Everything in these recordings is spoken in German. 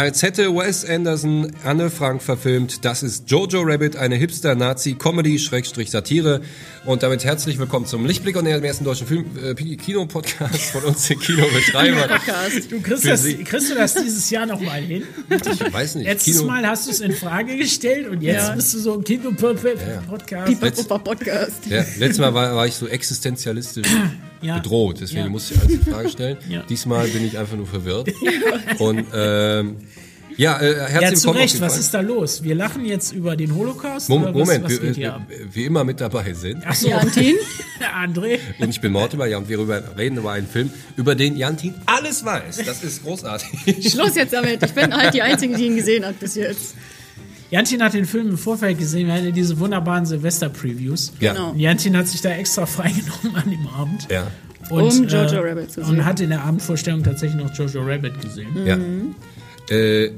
als hätte Wes Anderson Anne Frank verfilmt. Das ist Jojo Rabbit, eine Hipster-Nazi-Comedy-Satire. Und damit herzlich willkommen zum Lichtblick und dem ersten deutschen Film äh, Kino-Podcast von uns, den Kinobetreiber. Du kriegst, das, kriegst du das dieses Jahr noch mal hin? Ich weiß nicht. Letztes Kino- Mal hast du es in Frage gestellt und jetzt Ja. bist du so im Kino-Podcast. Letz- Podcast. Ja, letztes Mal war, war ich so existenzialistisch Ja. bedroht, deswegen Ja. musste ich alles in Frage stellen. Ja. Diesmal bin ich einfach nur verwirrt. Und ähm, ja, äh, herzlich Ja, zu Recht, was ist da los? Wir lachen jetzt über den Holocaust? Mom- oder was, Moment, was wir, hier äh, wie immer mit dabei sind. Ach so, Jantin? André. Und ich bin Mortimer, ja, und wir reden über einen Film, über den Jantin alles weiß. Das ist großartig. Schluss jetzt damit. Ich bin halt die Einzige, die ihn gesehen hat bis jetzt. Jantin hat den Film im Vorfeld gesehen. Wir hatten ja diese wunderbaren Silvester-Previews. Ja. Genau. Jantin hat sich da extra freigenommen an dem Abend. Ja. Um Jojo Rabbit zu sehen. Und hat in der Abendvorstellung tatsächlich noch Jojo Rabbit gesehen. ja. Äh,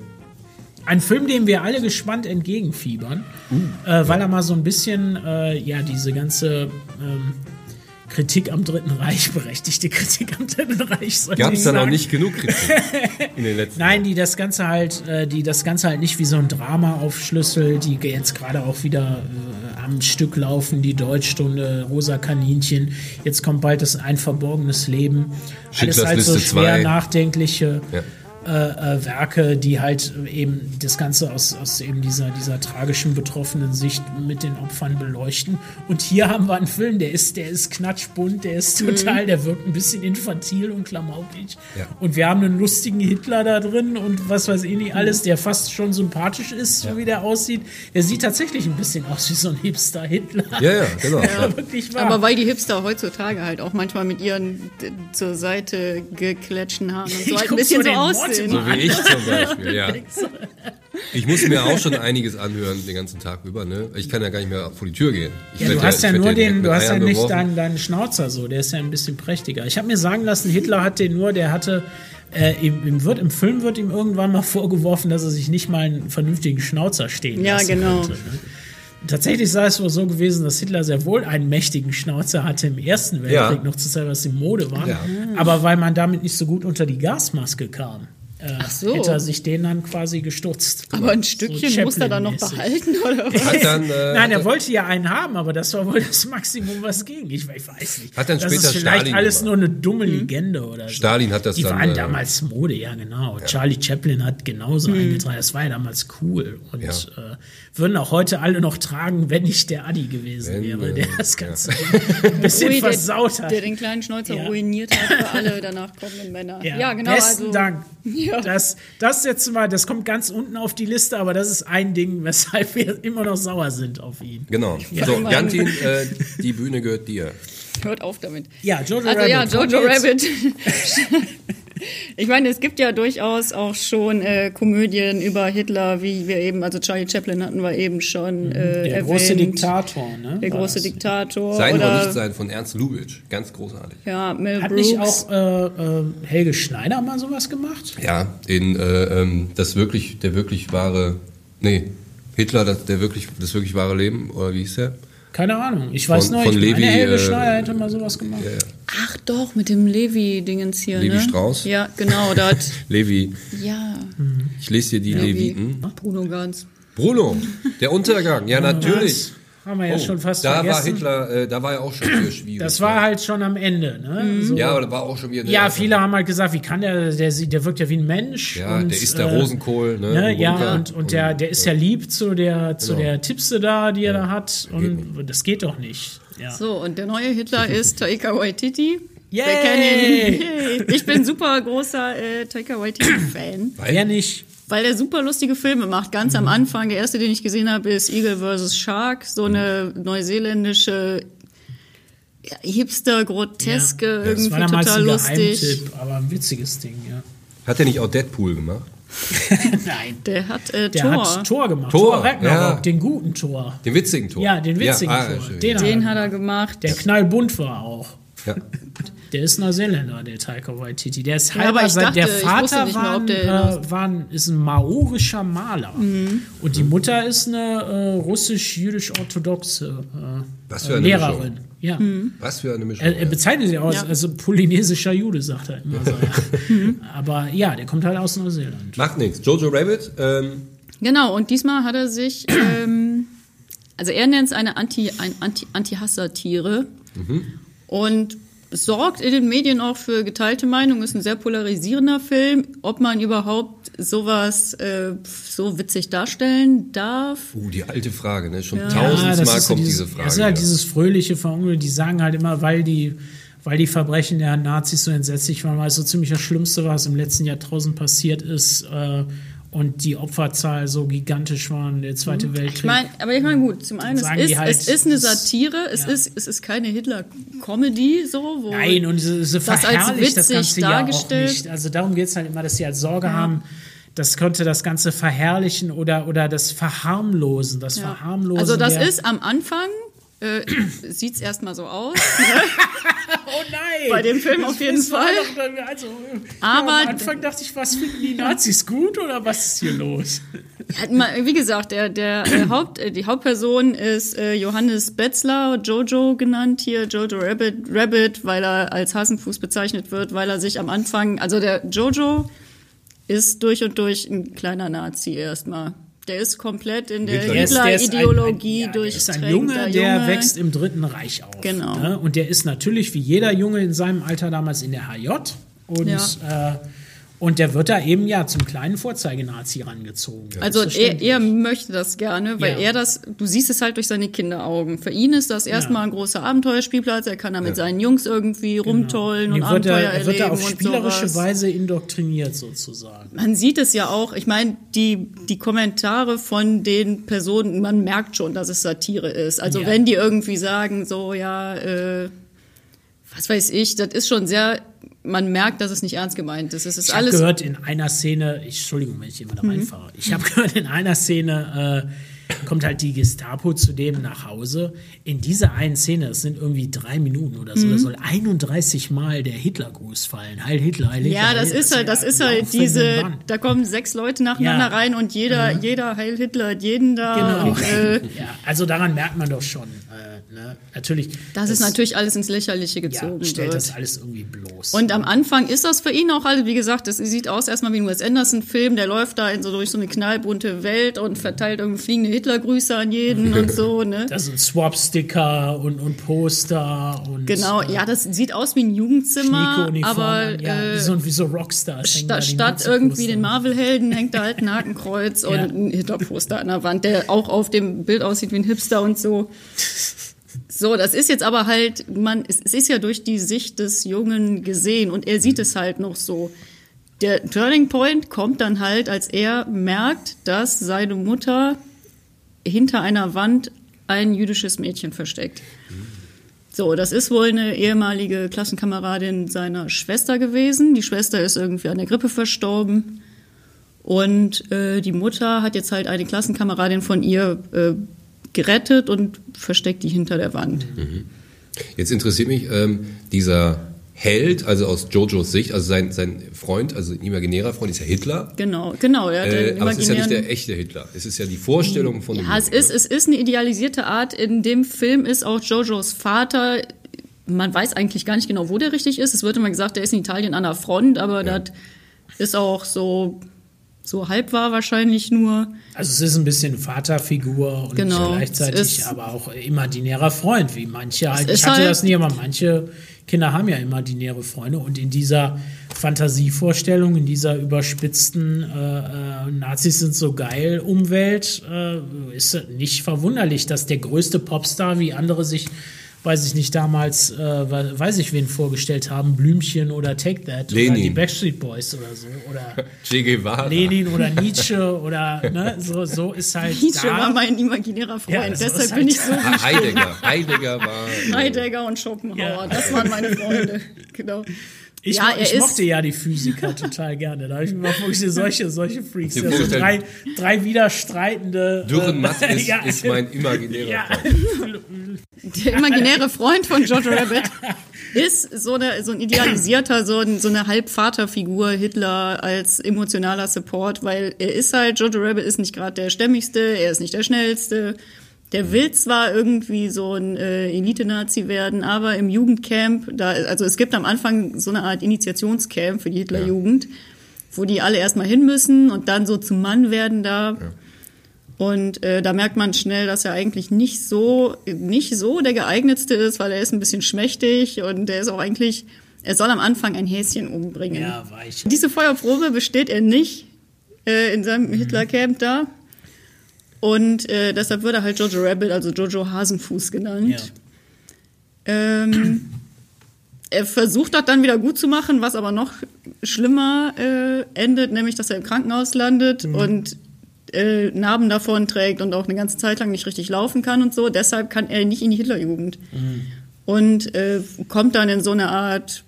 Ein Film, dem wir alle gespannt entgegenfiebern, Uh. äh, weil er mal so ein bisschen, äh, ja, diese ganze ähm, Kritik am Dritten Reich, berechtigte Kritik am Dritten Reich, Gab es da noch sagen. nicht genug Kritik in den letzten Nein, die das Ganze halt, äh, die das Ganze halt nicht wie so ein Drama aufschlüsselt, die jetzt gerade auch wieder äh, am Stück laufen, die Deutschstunde, Rosa Kaninchen, jetzt kommt bald das Ein verborgenes Leben. Schindlers Alles halt so schwer zwei. nachdenkliche Ja. Äh, äh, Werke, die halt eben das Ganze aus, aus eben dieser, dieser tragischen, betroffenen Sicht mit den Opfern beleuchten. Und hier haben wir einen Film, der ist, der ist knatschbunt, der ist total, der wirkt ein bisschen infantil und klamaukig. Ja. Und wir haben einen lustigen Hitler da drin und was weiß ich nicht alles, der fast schon sympathisch ist, so wie der aussieht. Der sieht tatsächlich ein bisschen aus wie so ein Hipster-Hitler. Ja, ja, genau. Ja, wirklich wahr. Aber weil die Hipster heutzutage halt auch manchmal mit ihren zur Seite geklätschten Haaren und so halt ein bisschen so so aussehen. So wie ich zum Beispiel, ja. Ich muss mir auch schon einiges anhören den ganzen Tag über, ne? Ich kann ja gar nicht mehr vor die Tür gehen. Ich Ja, du hast ja werd nur den, du hast ja Eiern nicht beworfen. deinen, deinen Schnauzer so, der ist ja ein bisschen prächtiger. Ich habe mir sagen lassen, Hitler hat den nur, der hatte, äh, ihm, wird, im Film wird ihm irgendwann mal vorgeworfen, dass er sich nicht mal einen vernünftigen Schnauzer stehen Ja, lassen genau. konnte. Ne? Tatsächlich sei es wohl so gewesen, dass Hitler sehr wohl einen mächtigen Schnauzer hatte im Ersten Weltkrieg, Ja. noch zu Zeit, was in Mode war. Ja. Aber weil man damit nicht so gut unter die Gasmaske kam, äh, so. hätte er sich den dann quasi gestutzt. Aber ein So Stückchen muss er dann noch behalten, oder was? Dann, äh, Nein, er wollte ja einen haben, aber das war wohl das Maximum, was ging. Ich, ich weiß nicht. Hat dann das später ist vielleicht Stalin alles gemacht. nur eine dumme Legende oder so. Stalin hat das Die dann, waren äh, damals Mode, ja genau. Charlie Chaplin hat genauso eingetragen. Das war ja damals cool. Und Ja. äh, würden auch heute alle noch tragen, wenn nicht der Adi gewesen Wenn, wäre, der das Ganze ein bisschen Ui, versaut hat. Der den kleinen Schnäuzer Ja. ruiniert hat für alle danach kommenden Männer. Ja, genau. Besten also, Dank. Ja. Das, das jetzt mal, das kommt ganz unten auf die Liste, aber das ist ein Ding, weshalb wir immer noch sauer sind auf ihn. Genau. Ja. So. Jantin, äh, die Bühne gehört dir. Hört auf damit. Ja, Jojo Also Rabbit. ja, Jojo. Rabbit. ich meine, es gibt ja durchaus auch schon äh, Komödien über Hitler, wie wir eben, also Charlie Chaplin hatten wir eben schon äh, Der erwähnt. große Diktator, ne? Der war große das. Diktator. Sein oder oder nicht sein von Ernst Lubitsch. Ganz großartig. Ja, Mel Hat Brooks. nicht auch äh, äh, Helge Schneider mal sowas gemacht? Ja, in äh, ähm, das wirklich, der wirklich wahre, nee, Hitler, das, der wirklich, das wirklich wahre Leben, oder wie hieß der? Keine Ahnung. Ich weiß Von- nur, von ich Levi, meine, Helge äh, Schneider hätte mal sowas gemacht. Ja, ja. Ach doch, mit dem Levi-Dingens hier, Levi ne? Strauss? Ja, genau, da hat, Levi, ja, ich lese dir die Leviten. Bruno Ganz. Bruno, der Untergang, ja natürlich. Haben wir ja schon fast Oh, da war vergessen. Hitler, äh, da war er auch schon sehr schwierig. das war halt schon am Ende. Ne? So. ja, aber da war auch schon wieder. Ja, viele haben halt gesagt, wie kann der, der, sieht- der wirkt ja wie ein Mensch. Ja, und, der ist der äh, Rosenkohl, ne? Ne, ja, Bunker. und, und der, der ist ja lieb zu der, zu Genau. der Tipse da, die er da hat. geht Und das geht doch nicht. Ja. So, und der neue Hitler ist Taika Waititi. Yay! Wir kennen ihn. Yay. Ich bin super großer äh, Taika Waititi-Fan, Wer nicht? weil er super lustige Filme macht. Ganz Mhm. am Anfang, der erste, den ich gesehen habe, ist Eagle vs. Shark, so eine neuseeländische ja, hipster, groteske, Ja, das irgendwie war damals total ein lustig. Geheimtipp, aber ein witziges Ding, ja. Hat er nicht auch Deadpool gemacht? Nein. Der hat äh, Der Thor. hat Tor gemacht. Tor, Tor, Ragnarok, ja. den guten Tor. Den witzigen Tor. Ja, den witzigen ah, Tor. Den hat Den er hat er gemacht. Der knallbunt war auch. Ja. Der ist Neuseeländer, der Taika Waititi. Der ist Ja, aber halber dachte, der Vater wusste nicht mehr, war, ob ein, der äh, war ein, ist ein maorischer Maler. Mhm. Und die Mutter ist eine äh, russisch-jüdisch-orthodoxe äh, Was für äh, eine Lehrerin. Ja. Was für eine Mischung. Er, er bezeichnet sich auch als Ja. also polynesischer Jude, sagt er immer so. Ja. Aber ja, der kommt halt aus Neuseeland. Macht nichts. Jojo Rabbit, ähm, Genau, und diesmal hat er sich, ähm, also er nennt es eine Anti, ein Anti, Anti-Satire und sorgt in den Medien auch für geteilte Meinung, ist ein sehr polarisierender Film. Ob man überhaupt sowas äh, so witzig darstellen darf, uh, die alte Frage, ne? Schon Ja, tausendmal so kommt dieses, diese Frage. Das ist halt ja. dieses fröhliche Verunglück. Die sagen halt immer, weil die, weil die Verbrechen der Nazis so entsetzlich waren, weil es so ziemlich das Schlimmste war, was im letzten Jahrtausend passiert ist äh, und die Opferzahl so gigantisch war, der Zweite Weltkrieg. Ich meine, aber ich meine gut, zum einen, es ist, halt, es ist eine Satire, es, ja. ist, es ist keine Hitler-Comedy, so, wo Nein, und sie, sie das als verherrlicht das witzig Ganze ja auch dargestellt. nicht. Also darum geht es halt immer, dass sie halt Sorge haben, das könnte das Ganze verherrlichen oder, oder das Verharmlosen, das Ja. Verharmlosen. Also das ist am Anfang, äh, sieht es erstmal so aus, Oh nein! Bei dem Film auf jeden Fall. Doch, also, Aber- ja, am Anfang dachte ich, was finden die Nazis gut oder was ist hier los? Wie gesagt, der, der äh, Haupt, äh, die Hauptperson ist äh, Johannes Betzler, Jojo genannt hier, Jojo Rabbit, Rabbit, weil er als Hasenfuß bezeichnet wird, weil er sich am Anfang, also der Jojo ist durch und durch ein kleiner Nazi erstmal. Der ist komplett in der ist ein- Hitler-Ideologie ja, der ist ein Junge, der wächst im Dritten Reich auf. Genau. Ne? Und der ist natürlich wie jeder Junge in seinem Alter damals in der HJ. Und, äh, und der wird da eben ja zum kleinen Vorzeigenazi rangezogen. Also er, er möchte das gerne, weil Ja. er das, du siehst es halt durch seine Kinderaugen. Für ihn ist das erstmal ein großer Abenteuerspielplatz, er kann da mit seinen Jungs irgendwie rumtollen Und und wird Abenteuer er, er wird er auf spielerische sowas. Weise indoktriniert sozusagen. Man sieht es ja auch, ich meine, die, die Kommentare von den Personen, man merkt schon, dass es Satire ist. Also Ja. wenn die irgendwie sagen, so, ja, äh, was weiß ich, das ist schon sehr, man merkt, dass es nicht ernst gemeint ist. Es ist Ich habe gehört in einer Szene, ich, Entschuldigung, wenn ich immer da Mhm. ich habe gehört in einer Szene, äh, kommt halt die Gestapo zu dem nach Hause. In dieser einen Szene, das sind irgendwie drei Minuten oder Mhm. so, da soll 31 Mal der Hitlergruß fallen. Heil Hitler, Heil Hitler. Ja, Heil das Hitler. ist halt, das ist halt diese, da kommen sechs Leute nacheinander Ja. Mhm. rein und jeder, jeder Heil Hitler hat jeden da. Genau. Und, äh, ja, also daran merkt man doch schon. Äh, ne? Natürlich. dass es natürlich alles ins Lächerliche ja, gezogen stellt wird. das alles irgendwie bloß. Und am Anfang ist das für ihn auch halt, wie gesagt, es sieht aus erstmal wie ein Wes Anderson-Film, der läuft da in so durch so eine knallbunte Welt und verteilt irgendwie fliegende Hitlergrüße an jeden und so, ne? da sind Swap-Sticker und, und Poster und Genau, äh, ja, das sieht aus wie ein Jugendzimmer, aber ja, äh, wie, so, wie so Rockstars. sta statt irgendwie den Marvel-Helden hängt da halt ein Hakenkreuz und Ja. ein Hitlerposter an der Wand, der auch auf dem Bild aussieht wie ein Hipster und so. So, das ist jetzt aber halt, man, es, es ist ja durch die Sicht des Jungen gesehen und er sieht es halt noch so. Der Turning Point kommt dann halt, als er merkt, dass seine Mutter hinter einer Wand ein jüdisches Mädchen versteckt. So, das ist wohl eine ehemalige Klassenkameradin seiner Schwester gewesen. Die Schwester ist irgendwie an der Grippe verstorben. Und äh, die Mutter hat jetzt halt eine Klassenkameradin von ihr äh, gerettet und versteckt die hinter der Wand. Jetzt interessiert mich ähm, dieser Held, also aus Jojos Sicht, also sein, sein Freund, also ein imaginärer Freund ist ja Hitler. Genau, genau. Er hat Äh, aber es ist ja nicht der echte Hitler. Es ist ja die Vorstellung von Ja, es Jungen, ist, es ist eine idealisierte Art. In dem Film ist auch Jojos Vater. Man weiß eigentlich gar nicht genau, wo der richtig ist. Es wird immer gesagt, der ist in Italien an der Front, aber das ist auch so, so halb wahr wahrscheinlich nur. Also es ist ein bisschen Vaterfigur und Genau, gleichzeitig aber auch imaginärer Freund, wie manche halt. Ich hatte halt- das nie, aber manche Kinder haben ja imaginäre Freunde und in dieser Fantasievorstellung, in dieser überspitzten äh, äh, Nazis sind so geil Umwelt, äh, ist es nicht verwunderlich, dass der größte Popstar, wie andere sich weiß ich nicht, damals, äh, we- weiß ich wen vorgestellt haben, Blümchen oder Take That oder Lenin. die Backstreet Boys oder so. Oder Che Guevara. Lenin oder Nietzsche oder ne, so, so ist halt Nietzsche da. war mein imaginärer Freund. Ja, so Deshalb ist bin halt- ich so Heidegger. Heidegger war. Heidegger und Schopenhauer. Ja. Das waren meine Freunde. genau. Ich, ja, ich mochte ja die Physiker total gerne. Da habe ich mir mal wirklich solche, solche Freaks. Die Ja, so drei, drei widerstreitende. Dürren äh, Matt ist, ja, ist mein imaginärer ja. Freund. der imaginäre Freund von Jojo Rabbit ist so, eine, so ein idealisierter, so, ein, so eine Halbvaterfigur Hitler als emotionaler Support, weil er ist halt, Jojo Rabbit ist nicht gerade der stämmigste, er ist nicht der schnellste. Der will zwar irgendwie so ein äh, Elite-Nazi werden, aber im Jugendcamp, da, also es gibt am Anfang so eine Art Initiationscamp für die Hitlerjugend, wo die alle erstmal hin müssen und dann so zum Mann werden da. Und äh, da merkt man schnell, dass er eigentlich nicht so, nicht so der geeignetste ist, weil er ist ein bisschen schmächtig und der ist auch eigentlich, er soll am Anfang ein Häschen umbringen. Ja, weich. Diese Feuerprobe besteht er nicht äh, in seinem Hitlercamp da. Und äh, deshalb wird er halt Jojo Rabbit, also Jojo Hasenfuß genannt. Ja. Ähm, er versucht das dann wieder gut zu machen, was aber noch schlimmer äh, endet, nämlich dass er im Krankenhaus landet und äh, Narben davon trägt und auch eine ganze Zeit lang nicht richtig laufen kann und so. Deshalb kann er nicht in die Hitlerjugend. Und äh, kommt dann in so eine Art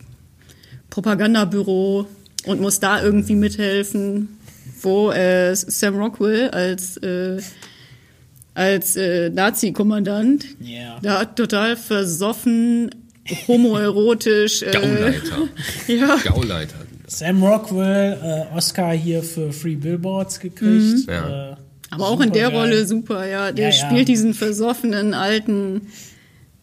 Propagandabüro und muss da irgendwie mithelfen, wo äh, Sam Rockwell als, äh, als äh, Nazi-Kommandant Ja. da total versoffen, homoerotisch. Äh, Gauleiter. ja. Gauleiter. Sam Rockwell, äh, Oscar hier für Free Billboards gekriegt. Ja. Äh, Aber auch in der supergeil. Rolle super, ja. Der Ja, ja. spielt diesen versoffenen alten,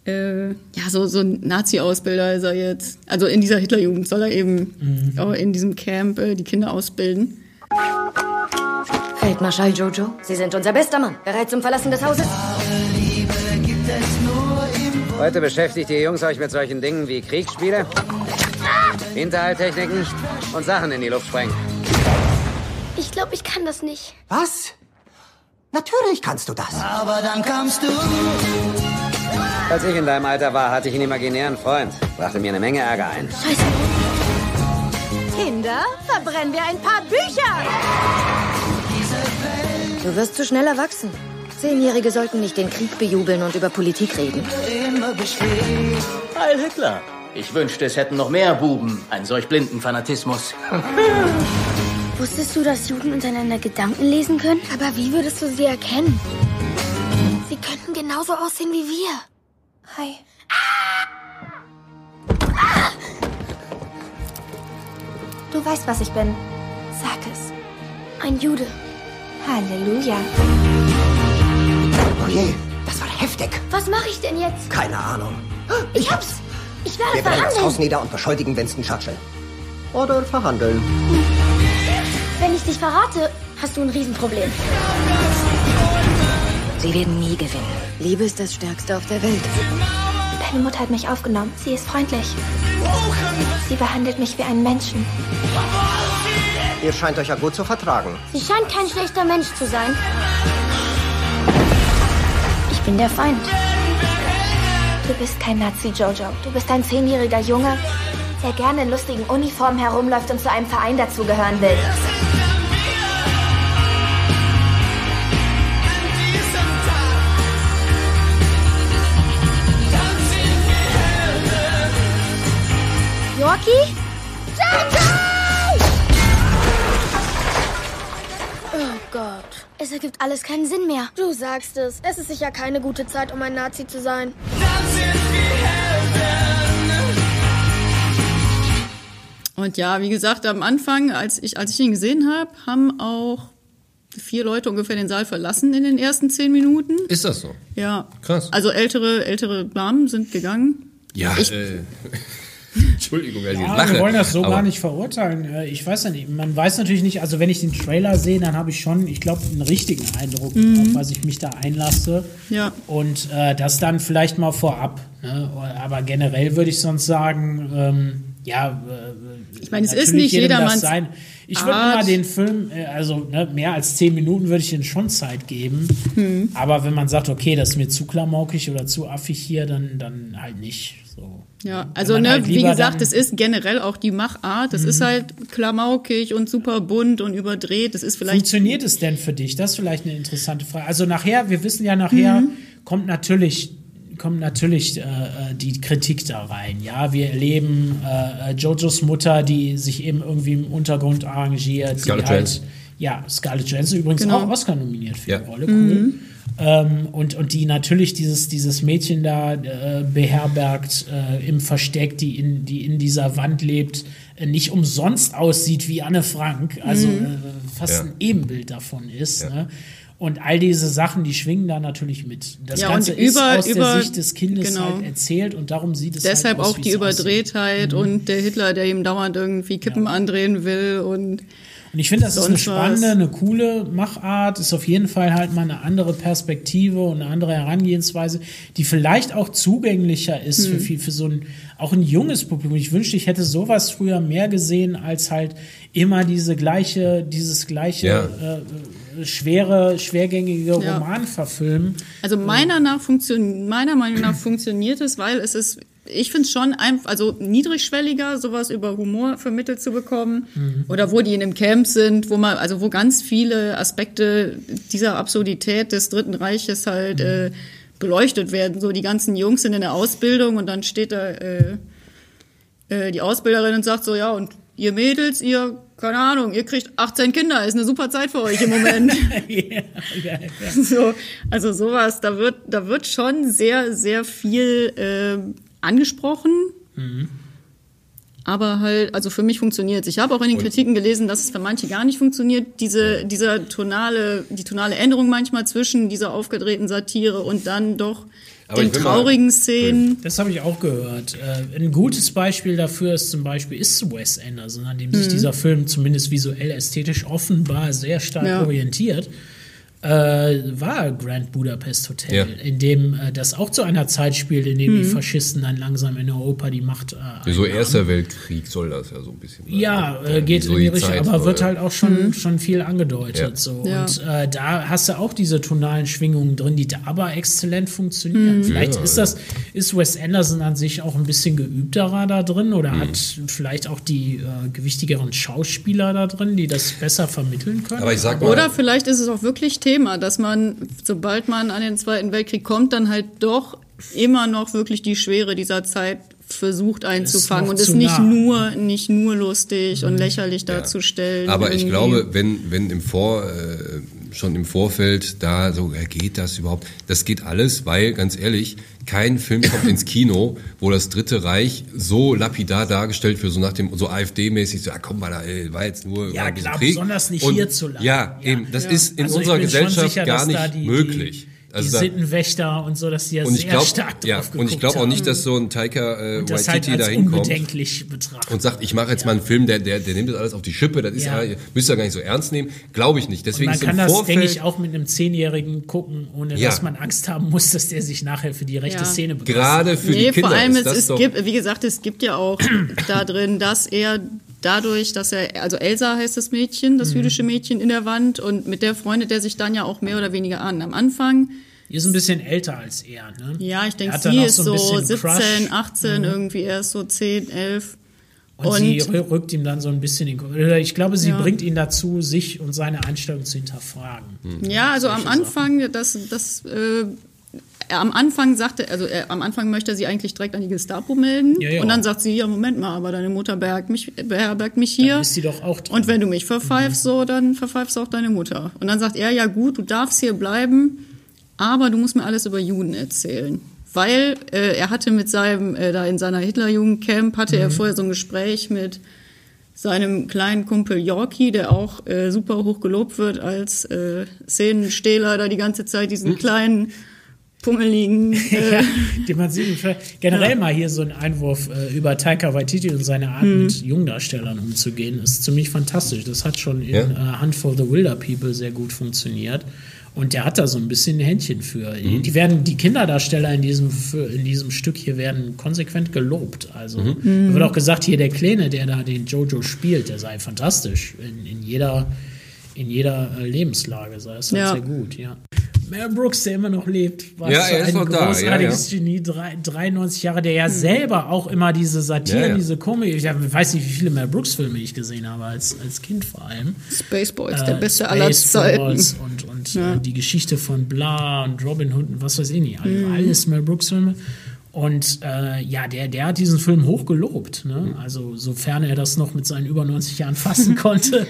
äh, ja, so, so ein Nazi-Ausbilder ist er jetzt. Also in dieser Hitlerjugend soll er eben Mhm. auch in diesem Camp äh, die Kinder ausbilden. Feldmarschall Jojo, Sie sind unser bester Mann. Bereit zum Verlassen des Hauses? Heute beschäftigt ihr Jungs euch mit solchen Dingen wie Kriegsspiele, Hinterhalttechniken und Sachen in die Luft sprengen. Ich glaube, ich kann das nicht. Was? Natürlich kannst du das. Aber dann kamst du. Als ich in deinem Alter war, hatte ich einen imaginären Freund. Brachte mir eine Menge Ärger ein. Scheiße. Kinder, verbrennen wir ein paar Bücher. Du wirst zu schnell erwachsen. Zehnjährige sollten nicht den Krieg bejubeln und über Politik reden. Immer besteht. Heil Hitler. Ich wünschte, es hätten noch mehr Buben einen solch blinden Fanatismus. Wusstest du, dass Juden untereinander Gedanken lesen können? Aber wie würdest du sie erkennen? Sie könnten genauso aussehen wie wir. Hi. Du weißt, was ich bin. Sag es. Ein Jude. Halleluja. Oh je, das war heftig. Was mache ich denn jetzt? Keine Ahnung. Ich hab's. Ich werde Wir brennen das Haus verhandeln. nieder und beschuldigen Winston Churchill. Oder verhandeln. Wenn ich dich verrate, hast du ein Riesenproblem. Sie werden nie gewinnen. Liebe ist das Stärkste auf der Welt. Deine Mutter hat mich aufgenommen. Sie ist freundlich. Sie behandelt mich wie einen Menschen. Ihr scheint euch ja gut zu vertragen. Sie scheint kein schlechter Mensch zu sein. Ich bin der Feind. Du bist kein Nazi, Jojo. Du bist ein zehnjähriger Junge, der gerne in lustigen Uniformen herumläuft und zu einem Verein dazugehören will. Yorkie? Jojo! Oh Gott. Es ergibt alles keinen Sinn mehr. Du sagst es. Es ist sicher keine gute Zeit, um ein Nazi zu sein. Und ja, wie gesagt, am Anfang, als ich, als ich ihn gesehen habe, haben auch vier Leute ungefähr den Saal verlassen in den ersten zehn Minuten. Ist das so? Ja. Krass. Also ältere, ältere Damen sind gegangen. Ja, Ich- äh, Entschuldigung, dass ich Ja, lache. wir wollen das so gar nicht verurteilen. Äh, Ich weiß ja nicht. Man weiß natürlich nicht, also wenn ich den Trailer sehe, dann habe ich schon, ich glaube, einen richtigen Eindruck, auf was ich mich da einlasse. Ja. Und äh, das dann vielleicht mal vorab. Ne? Aber generell würde ich sonst sagen, ähm, ja, äh, Ich meine, es ist nicht jedermanns sein. Ich würde immer den Film, äh, also ne, mehr als zehn Minuten würde ich ihm schon Zeit geben. Hm. Aber wenn man sagt, okay, das ist mir zu klamaukig oder zu affig hier, dann, dann halt nicht. So. Ja, also ne, halt wie gesagt, Mhm. es ist generell auch die Machart. Das ist halt klamaukig und super bunt und überdreht. Das ist vielleicht Funktioniert es denn für dich? Das ist vielleicht eine interessante Frage. Also nachher, wir wissen ja nachher, Mhm. kommt natürlich kommt natürlich äh, äh, die Kritik da rein. Ja, wir erleben äh, äh, Jojos Mutter, die sich eben irgendwie im Untergrund arrangiert. Scarlett die halt, Johansson. Ja, Scarlett Johansson übrigens Genau. auch Oscar nominiert für Ja. die Rolle. Cool. Ähm, und, und die natürlich dieses, dieses Mädchen da äh, beherbergt äh, im Versteck, die in, die in dieser Wand lebt, äh, nicht umsonst aussieht wie Anne Frank, also äh, fast Ja. ein Ebenbild davon ist. Ne? Und all diese Sachen, die schwingen da natürlich mit. Das Ja, Ganze über- ist aus über- der Sicht des Kindes genau. halt erzählt und darum sieht es Deshalb halt aus, auch die. Überdrehtheit Mhm. und der Hitler, der ihm dauernd irgendwie Kippen andrehen will und Und ich finde, das ist eine sonst was. spannende, eine coole Machart, ist auf jeden Fall halt mal eine andere Perspektive und eine andere Herangehensweise, die vielleicht auch zugänglicher ist für Hm. viel, für so ein, auch ein junges Publikum. Ich wünschte, ich hätte sowas früher mehr gesehen, als halt immer diese gleiche, dieses gleiche Ja. äh, schwere, schwergängige Ja. Roman verfilmen. Also meiner, nach funktion meiner Meinung nach funktioniert es, weil es ist, ich finde es schon einfach, also niedrigschwelliger, sowas über Humor vermittelt zu bekommen. Mhm. Oder wo die in einem Camp sind, wo man, also wo ganz viele Aspekte dieser Absurdität des Dritten Reiches halt Mhm. äh, beleuchtet werden. So die ganzen Jungs sind in der Ausbildung und dann steht da äh, äh, die Ausbilderin und sagt so, ja, und ihr Mädels, ihr, keine Ahnung, ihr kriegt 18 Kinder, ist eine super Zeit für euch im Moment. ja, ja, ja. So, also sowas, da wird, da wird schon sehr, sehr viel ähm, angesprochen. Aber halt, also für mich funktioniert Ich habe auch in den Kritiken gelesen, dass es für manche gar nicht funktioniert. Diese, dieser tonale, die tonale Änderung manchmal zwischen dieser aufgedrehten Satire und dann doch Aber den ich will mal- traurigen Szenen. Das habe ich auch gehört. Äh, ein gutes Beispiel dafür ist zum Beispiel ist Wes Anderson, an dem sich Mhm. dieser Film zumindest visuell ästhetisch offenbar sehr stark Ja. orientiert. Äh, war Grand Budapest Hotel, Ja. in dem äh, das auch zu einer Zeit spielt, in dem die Mhm. Faschisten dann langsam in Europa die Macht äh, So. Erster Weltkrieg soll das ja so ein bisschen sein. Ja, äh, geht so in die die Richtung, aber war, wird halt auch schon, Mhm. schon viel angedeutet. Ja. So. Ja. Und äh, da hast du auch diese tonalen Schwingungen drin, die da aber exzellent funktionieren. Mhm. Vielleicht Ja, ist das, ist Wes Anderson an sich auch ein bisschen geübterer da drin oder Mhm. hat vielleicht auch die äh, gewichtigeren Schauspieler da drin, die das besser vermitteln können. Aber ich sag mal, Oder vielleicht ist es auch wirklich Thema, dass man, sobald man an den Zweiten Weltkrieg kommt, dann halt doch immer noch wirklich die Schwere dieser Zeit versucht einzufangen noch und es nicht nah. nur, nicht nur lustig und lächerlich darzustellen. Aber ich irgendwie. glaube, wenn, wenn im Vor, äh, schon im Vorfeld da so, geht das überhaupt? Das geht alles, weil, ganz ehrlich, kein Film kommt ins Kino, wo das Dritte Reich so lapidar dargestellt wird, so nach dem, so AfD-mäßig, so, ja, komm mal da, ey, war jetzt nur Ja, klar, Krieg. besonders nicht Und, hierzulande. Ja, Ja. eben, das Ja. ist in Also unserer Gesellschaft sicher, gar nicht die, möglich. Die, Also die da, Sittenwächter und so, dass die ja und sehr glaube, stark ja, drauf und ich glaube auch nicht, dass so ein Taika äh, und das halt Waititi als da hinkommt und sagt, ich mache jetzt mal einen Film, der, der, der nimmt das alles auf die Schippe, das ist Ja. ja, müsst ihr gar nicht so ernst nehmen. Glaube ich nicht. Deswegen man ist kann im das, denke ich, auch mit einem Zehnjährigen gucken, ohne Ja. dass man Angst haben muss, dass der sich nachher für die rechte Ja. Szene begeistert. gerade für nee, die Kinder vor allem, ist es, das es doch, gibt, wie gesagt, es gibt ja auch da drin, dass er dadurch, dass er, also Elsa heißt das Mädchen, Mhm. das jüdische Mädchen in der Wand und mit der freundet er sich dann ja auch mehr oder weniger an. Am Anfang, Die ist ein bisschen älter als er, ne? ja, ich Er denke, sie ist so so bisschen 17, Crush. Mhm. 18, irgendwie erst so 10, 11. Und, sie Und- rü- rückt ihm dann so ein bisschen den Kopf. Oder Ich glaube, sie Ja. bringt ihn dazu, sich und seine Einstellung zu hinterfragen. Ja, also am Anfang, das, das, äh, er am Anfang sagte, also er, am Anfang möchte er sie eigentlich direkt an die Gestapo melden. Ja, ja. Und dann sagt sie, ja, Moment mal, aber deine Mutter beherbergt mich, beherbergt mich hier. Dann ist sie doch auch drin. Und wenn du mich verpfeifst, so, dann verpfeifst du auch deine Mutter. Und dann sagt er, ja gut, du darfst hier bleiben, aber du musst mir alles über Juden erzählen. Weil äh, er hatte mit seinem, äh, da in seiner Hitlerjugendcamp, hatte er vorher so ein Gespräch mit seinem kleinen Kumpel Yorkie, der auch äh, super hoch gelobt wird als äh, Szenenstehler, da die ganze Zeit diesen kleinen, pummeligen... Äh, ja, die man sieht. Generell mal hier so ein Einwurf äh, über Taika Waititi und seine Art, Mhm. mit Jungdarstellern umzugehen, ist ziemlich fantastisch. Das hat schon in Ja. äh, Hunt for the Wilder People sehr gut funktioniert. Und der hat da so ein bisschen ein Händchen für. Mhm. Die werden, die Kinderdarsteller in diesem, in diesem Stück hier werden konsequent gelobt. Also Mhm. da wird auch gesagt, hier der Kleine, der da den Jojo spielt, der sei fantastisch. In, in jeder, in jeder äh, Lebenslage sei es halt Ja. sehr gut, ja. Mel Brooks, der immer noch lebt, war Ja, so er ist ein noch da, großartiges ja, Genie, drei- 93 Jahre, der ja selber auch immer diese Satire, Ja, ja. diese Komik, ich weiß nicht, wie viele Mel Brooks-Filme ich gesehen habe, als, als Kind vor allem. Spaceballs, Äh, der beste aller Zeiten. Spaceballs Und, und Ja. äh, die Geschichte von Bla und Robin Hood und was weiß ich nicht. Mhm. Alles Mel Brooks-Filme. Und äh, ja, der, der hat diesen Film hoch gelobt. Ne? Also sofern er das noch mit seinen über 90 Jahren fassen konnte,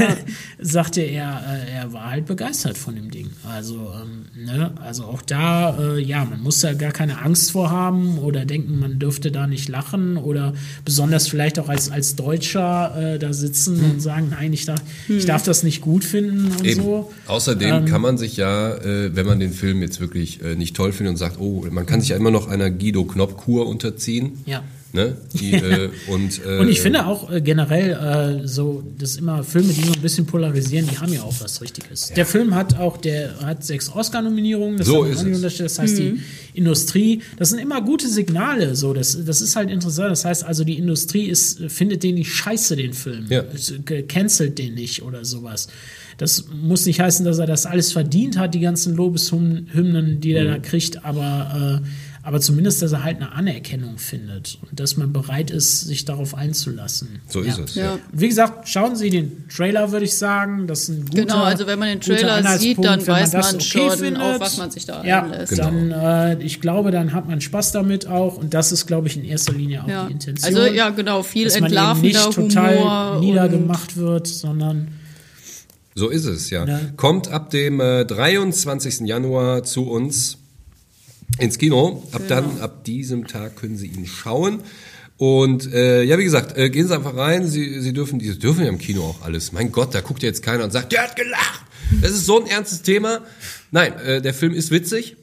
sagte er, äh, er war halt begeistert von dem Ding. Also, ähm, ne? also auch da, äh, ja, man muss da gar keine Angst vor haben oder denken, man dürfte da nicht lachen oder besonders vielleicht auch als, als Deutscher äh, da sitzen und sagen, nein, ich darf, ich darf das nicht gut finden und Eben. so. Außerdem Ähm, kann man sich ja, äh, wenn man den Film jetzt wirklich äh, nicht toll findet und sagt, oh, man kann sich ja immer noch einer Guido Knopp-Kur unterziehen. Ja. Ne? Die, äh, und, äh, Und ich finde auch äh, generell äh, so, dass immer Filme, die so ein bisschen polarisieren, die haben ja auch was Richtiges. Der Film hat auch, der hat sechs Oscar-Nominierungen, das, So ist auch nicht es. das heißt, die Industrie, das sind immer gute Signale, so, das, das ist halt interessant. Das heißt also, die Industrie ist, findet den nicht scheiße, den Film. Ja. Es, äh, Cancelt den nicht oder sowas. Das muss nicht heißen, dass er das alles verdient hat, die ganzen Lobeshymnen, die Mhm. er da kriegt, aber, äh, aber zumindest, dass er halt eine Anerkennung findet und dass man bereit ist, sich darauf einzulassen. So ist es, Ja. Und Wie gesagt, schauen Sie den Trailer, würde ich sagen. Das ist ein guter, Genau, also wenn man den Trailer sieht, dann weiß das man schon, findet. auf was man sich da ja, einlässt. Dann, äh, ich glaube, dann hat man Spaß damit auch und das ist, glaube ich, in erster Linie auch Ja. die Intention. Also ja, genau, viel dass man eben entlarvender nicht total Humor. niedergemacht wird, sondern So ist es, ja. Ne? Kommt ab dem äh, 23. Januar zu uns ins Kino. Ab Genau. dann, ab diesem Tag können Sie ihn schauen. Und äh, ja, wie gesagt, äh, gehen Sie einfach rein. Sie, Sie dürfen, die dürfen ja im Kino auch alles. Mein Gott, da guckt ja jetzt keiner und sagt, der hat gelacht. Das ist so ein ernstes Thema. Nein, äh, der Film ist witzig.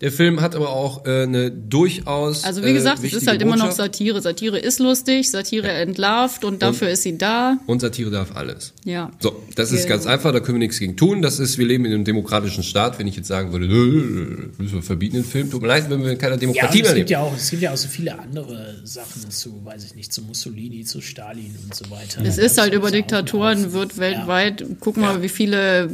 Der Film hat aber auch äh, eine durchaus. Also wie gesagt, äh, es ist halt immer noch Botschaft. Satire. Satire ist lustig, Satire entlarvt und dafür ist sie da. Und Satire darf alles. Ja. So, das ist Genau. ganz einfach, da können wir nichts gegen tun. Das ist, wir leben in einem demokratischen Staat. Wenn ich jetzt sagen würde, müssen wir verbieten den Film, tut mir leid, wenn wir in keiner ja, Demokratie und mehr es gibt leben. ja auch, es gibt ja auch so viele andere Sachen zu, weiß ich nicht, zu Mussolini, zu Stalin und so weiter. Es Da ist halt über Diktatoren, wird weltweit, guck mal, wie viele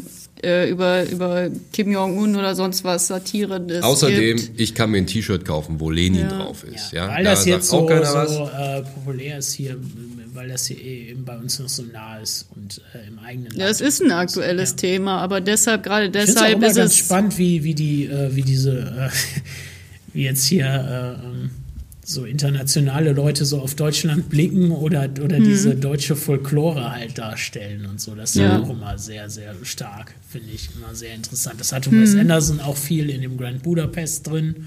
äh, über, über Kim Jong-un oder sonst was Satire Außerdem, gibt. ich kann mir ein T-Shirt kaufen, wo Lenin Ja. drauf ist. Ja, Weil da das jetzt so, auch keiner was. so äh, populär ist hier, weil das hier eben bei uns noch so nah ist und äh, im eigenen Ja, es ist ein aktuelles Thema, aber deshalb, gerade Ich finde es auch deshalb immer ist ganz es. spannend, wie, wie die, äh, wie diese, äh, wie jetzt hier äh, ähm, so internationale Leute so auf Deutschland blicken oder, oder Mhm. diese deutsche Folklore halt darstellen und so. Das ist Ja. auch immer sehr, sehr stark, finde ich. Immer sehr interessant. Das hat Wes Mhm. Anderson auch viel in dem Grand Budapest drin.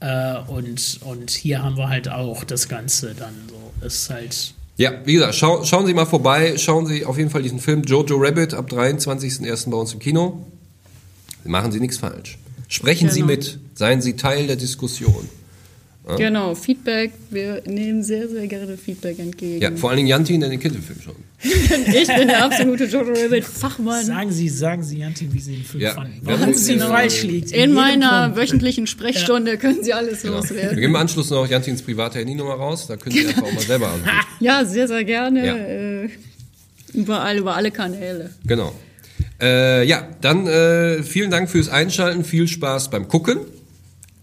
Äh, und, und hier haben wir halt auch das Ganze dann so. Das ist halt. Ja, wie gesagt, schau, schauen Sie mal vorbei, schauen Sie auf jeden Fall diesen Film Jojo Rabbit ab 23.01. bei uns im Kino. Machen Sie nichts falsch. Sprechen Sie Genau. mit, seien Sie Teil der Diskussion. Ja? Genau, Feedback. Wir nehmen sehr, sehr gerne Feedback entgegen. Ja, vor allen Dingen Jantin, der den kennt den Film schon. ich bin der absolute Jojo Rabbit Fachmann. Sagen Sie, sagen Sie, Jantin, wie Sie den Film Ja. fanden. Ja, Warum genau. Sie falsch liegt. In jedem meiner Punkt. wöchentlichen Sprechstunde können Sie alles Genau. Wir loswerden. geben im Anschluss noch Jantins private Handynummer raus, da können Sie einfach auch mal selber anrufen. Ja, sehr, sehr gerne. Ja. Äh, überall, über alle Kanäle. Genau. Äh, ja, dann äh, vielen Dank fürs Einschalten, viel Spaß beim Gucken.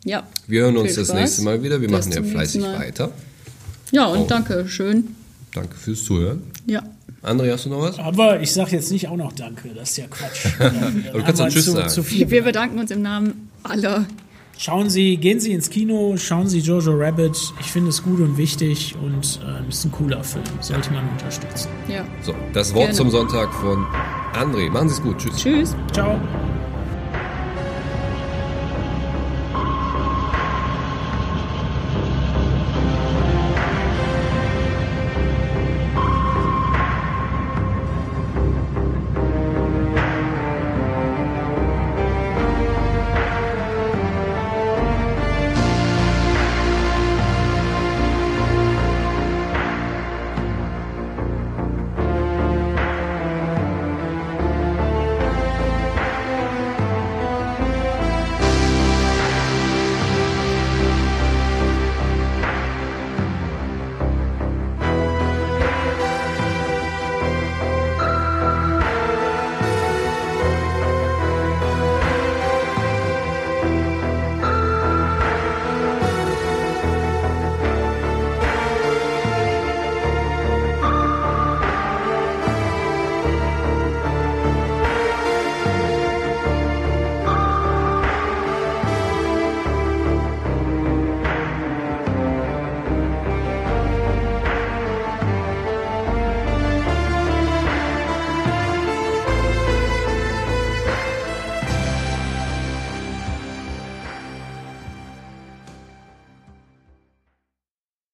Ja. Wir hören uns das Spaß. nächste Mal wieder. Wir Bis machen ja fleißig weiter. Ja, und Oh. danke schön. Danke fürs Zuhören. Ja. André, hast du noch was? Aber ich sage jetzt nicht auch noch Danke, das ist ja Quatsch. Du kannst wir Tschüss zu, sagen. Zu viel. Wir bedanken uns im Namen aller. Schauen Sie, gehen Sie ins Kino, schauen Sie Jojo Rabbit. Ich finde es gut und wichtig und äh, ist ein cooler Film. Sollte man unterstützen. Ja. So, das Wort Gerne. zum Sonntag von André. Machen Sie es gut. Tschüss. Tschüss. Ciao.